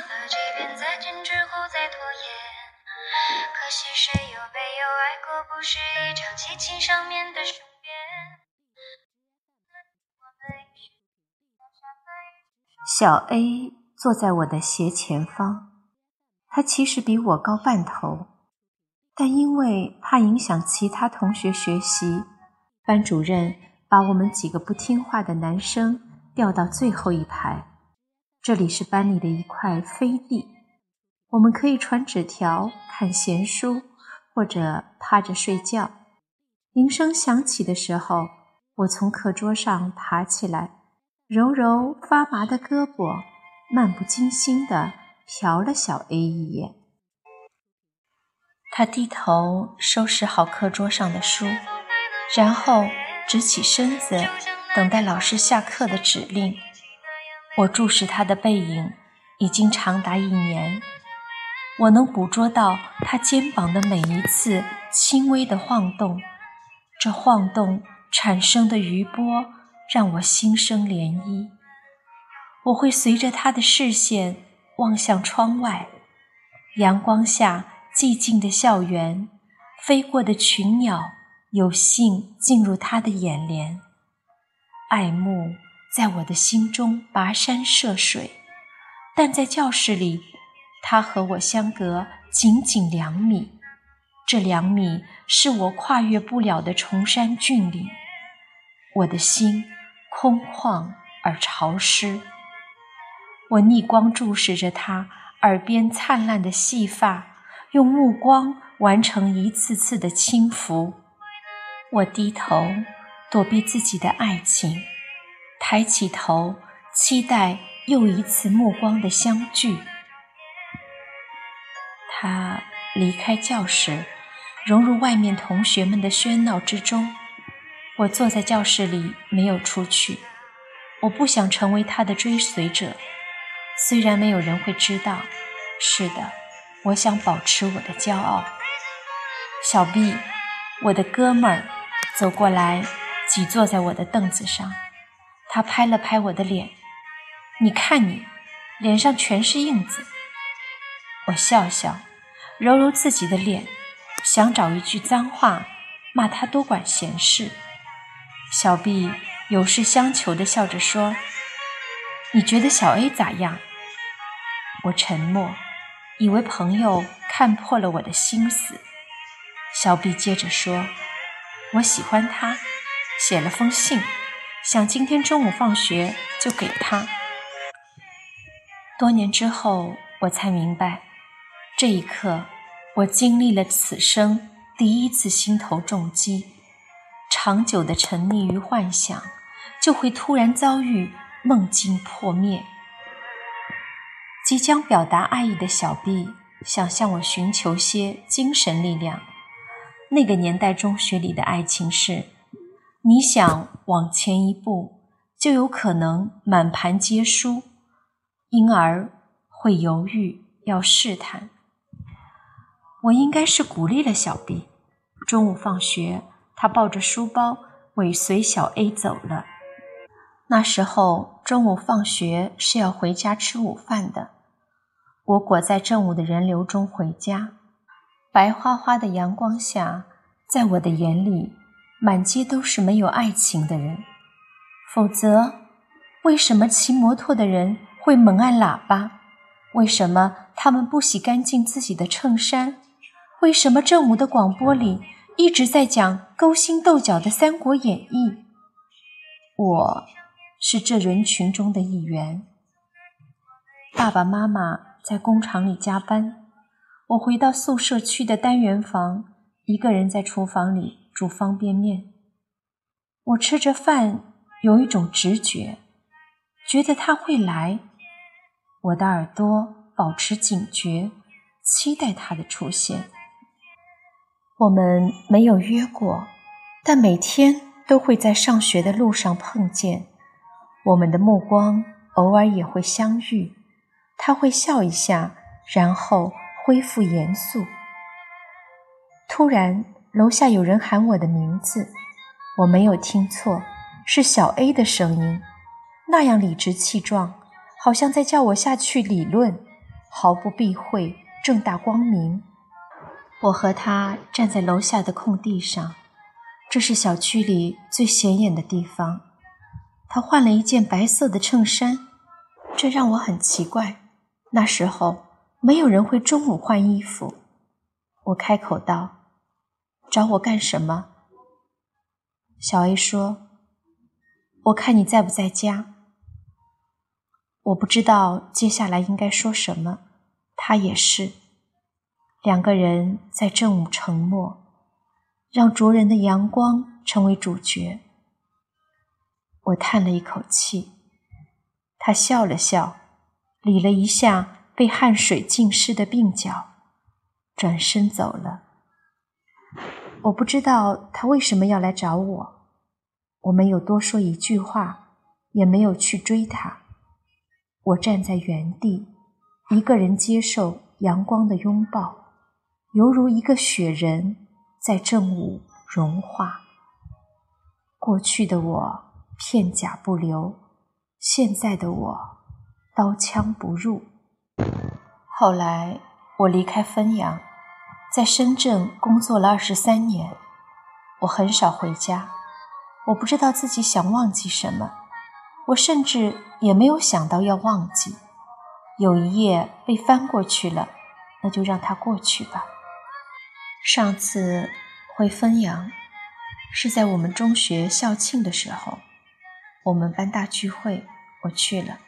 了几遍再见之后再拖延？可惜谁有没有爱过？不是一场激情上面的雄辩。小 A 坐在我的斜前方，他其实比我高半头，但因为怕影响其他同学学习，班主任把我们几个不听话的男生调到最后一排。这里是班里的一块飞地，我们可以传纸条、看闲书，或者趴着睡觉。铃声响起的时候，我从课桌上爬起来，揉揉发麻的胳膊，漫不经心地瞟了小 A 一眼。他低头收拾好课桌上的书，然后直起身子，等待老师下课的指令。我注视他的背影，已经长达一年。我能捕捉到他肩膀的每一次轻微的晃动，这晃动产生的余波让我心生涟漪。我会随着他的视线望向窗外，阳光下寂静的校园，飞过的群鸟有幸进入他的眼帘，爱慕。在我的心中跋山涉水，但在教室里，他和我相隔仅仅两米，这两米是我跨越不了的崇山峻岭。我的心空旷而潮湿，我逆光注视着他耳边灿烂的细发，用目光完成一次次的轻抚。我低头躲避自己的爱情。抬起头，期待又一次目光的相聚。他离开教室，融入外面同学们的喧闹之中。我坐在教室里，没有出去。我不想成为他的追随者，虽然没有人会知道。是的，我想保持我的骄傲。小 B，我的哥们儿，走过来，挤坐在我的凳子上。他拍了拍我的脸，你看你，脸上全是印子。我笑笑，揉揉自己的脸，想找一句脏话骂他多管闲事。小 B 有事相求的笑着说：“你觉得小 A 咋样？”我沉默，以为朋友看破了我的心思。小 B 接着说：“我喜欢他，写了封信。”想今天中午放学就给他。多年之后，我才明白，这一刻，我经历了此生第一次心头重击。长久的沉溺于幻想，就会突然遭遇梦境破灭。即将表达爱意的小 B 想向我寻求些精神力量。那个年代中学里的爱情是。你想往前一步，就有可能满盘皆输，因而会犹豫，要试探。我应该是鼓励了小 B。中午放学，他抱着书包尾随小 A 走了。那时候中午放学是要回家吃午饭的。我裹在正午的人流中回家，白花花的阳光下，在我的眼里。满街都是没有爱情的人，否则，为什么骑摩托的人会猛按喇叭？为什么他们不洗干净自己的衬衫？为什么正午的广播里一直在讲勾心斗角的《三国演义》？我是这人群中的一员。爸爸妈妈在工厂里加班，我回到宿舍区的单元房，一个人在厨房里。煮方便面，我吃着饭，有一种直觉，觉得他会来。我的耳朵保持警觉，期待他的出现。我们没有约过，但每天都会在上学的路上碰见。我们的目光偶尔也会相遇，他会笑一下，然后恢复严肃。突然，楼下有人喊我的名字，我没有听错，是小 A 的声音，那样理直气壮，好像在叫我下去理论，毫不避讳，正大光明。我和他站在楼下的空地上，这是小区里最显眼的地方。他换了一件白色的衬衫，这让我很奇怪。那时候没有人会中午换衣服。我开口道：“找我干什么？”小 A 说：“我看你在不在家。”我不知道接下来应该说什么。他也是。两个人在正午沉默，让灼人的阳光成为主角。我叹了一口气，他笑了笑，理了一下被汗水浸湿的鬓角，转身走了。我不知道他为什么要来找我，我没有多说一句话，也没有去追他。我站在原地，一个人接受阳光的拥抱，犹如一个雪人在正午融化。过去的我。片甲不留，现在的我刀枪不入。后来我离开汾阳，在深圳工作了二十三年。我很少回家，我不知道自己想忘记什么，我甚至也没有想到要忘记。有一页被翻过去了，那就让它过去吧。上次回汾阳是在我们中学校庆的时候。我们班大聚会，我去了。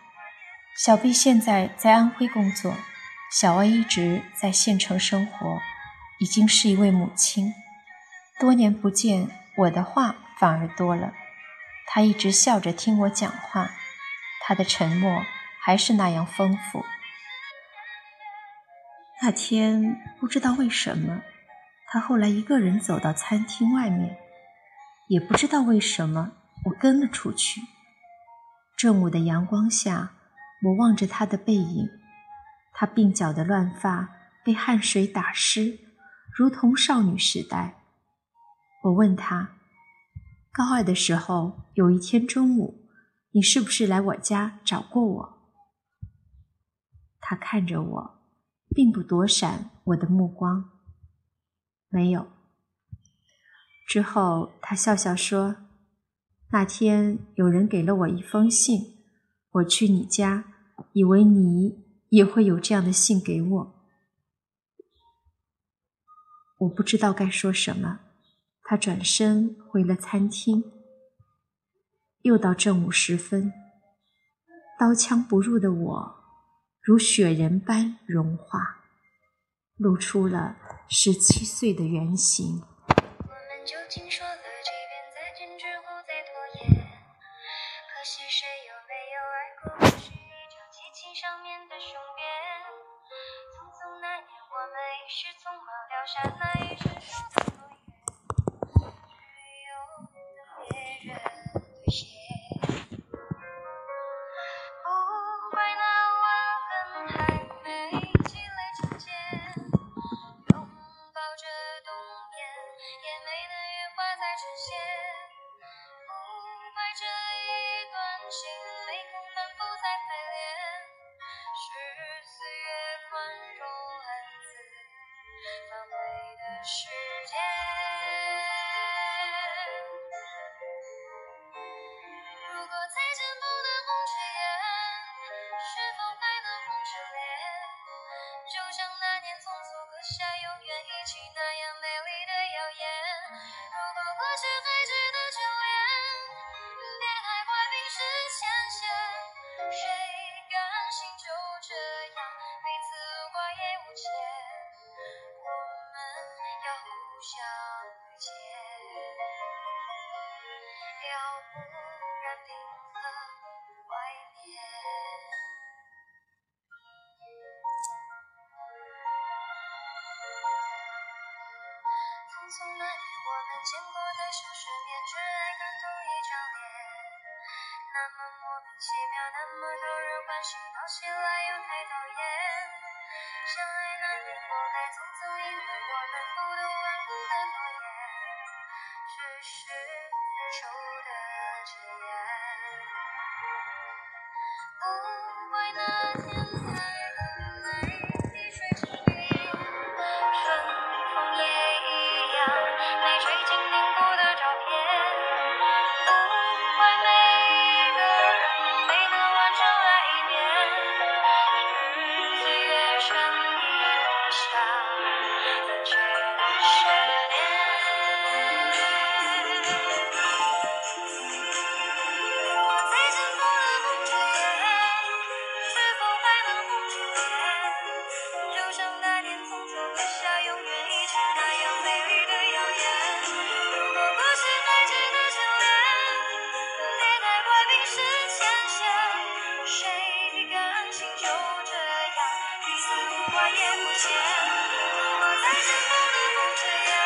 小毕现在在安徽工作，小 A 一直在县城生活，已经是一位母亲。多年不见，我的话反而多了。她一直笑着听我讲话，她的沉默还是那样丰富。那天不知道为什么，她后来一个人走到餐厅外面，也不知道为什么。我跟了出去。正午的阳光下，我望着她的背影，她鬓角的乱发被汗水打湿，如同少女时代。我问他：“高二的时候，有一天中午，你是不是来我家找过我？”他看着我，并不躲闪我的目光。没有。之后，他笑笑说。那天有人给了我一封信，我去你家，以为你也会有这样的信给我。我不知道该说什么。他转身回了餐厅。又到正午时分，刀枪不入的我，如雪人般融化，露出了十七岁的原形。我们究竟说了几遍再见之后再拖延？可惜谁又没有爱过？不是一张激情上面的雄辩。我们一时匆忙撂下那一句我才那么莫名其妙那么讨人欢喜闹起来又太讨厌相爱那年活该匆匆因为我们不懂顽固的诺言。只是分手的前言。不不见如果再见不能红着眼